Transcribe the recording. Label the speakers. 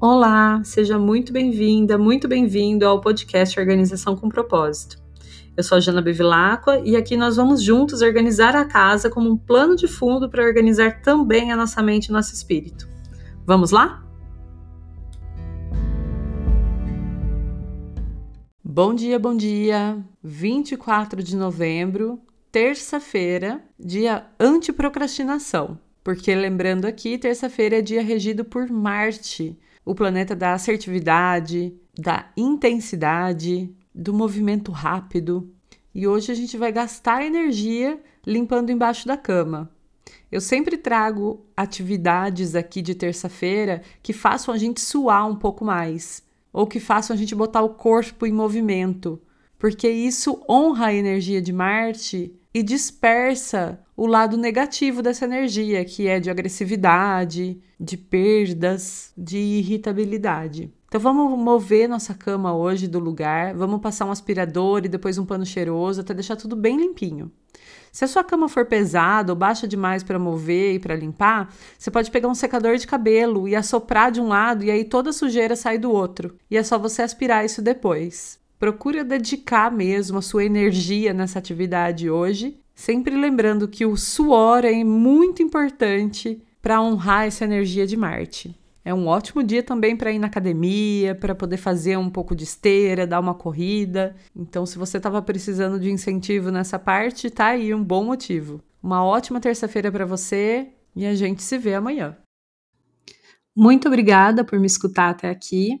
Speaker 1: Olá, seja muito bem-vinda, muito bem-vindo ao podcast Organização com Propósito. Eu sou a Jana Bevilacqua e aqui nós vamos juntos organizar a casa como um plano de fundo para organizar também a nossa mente e nosso espírito. Vamos lá? Bom dia, bom dia! 24 de novembro, terça-feira, dia anti-procrastinação. Porque lembrando aqui, terça-feira é dia regido por Marte, o planeta da assertividade, da intensidade, do movimento rápido. E hoje a gente vai gastar energia limpando embaixo da cama. Eu sempre trago atividades aqui de terça-feira que façam a gente suar um pouco mais, ou que façam a gente botar o corpo em movimento, porque isso honra a energia de Marte e dispersa o lado negativo dessa energia, que é de agressividade, de perdas, de irritabilidade. Então vamos mover nossa cama hoje do lugar, vamos passar um aspirador e depois um pano cheiroso até deixar tudo bem limpinho. Se a sua cama for pesada ou baixa demais para mover e para limpar, você pode pegar um secador de cabelo e assoprar de um lado e aí toda a sujeira sai do outro. E é só você aspirar isso depois. Procure dedicar mesmo a sua energia nessa atividade hoje, sempre lembrando que o suor é muito importante para honrar essa energia de Marte. É um ótimo dia também para ir na academia, para poder fazer um pouco de esteira, dar uma corrida. Então, se você estava precisando de incentivo nessa parte, tá aí um bom motivo. Uma ótima terça-feira para você e a gente se vê amanhã. Muito obrigada por me escutar até aqui.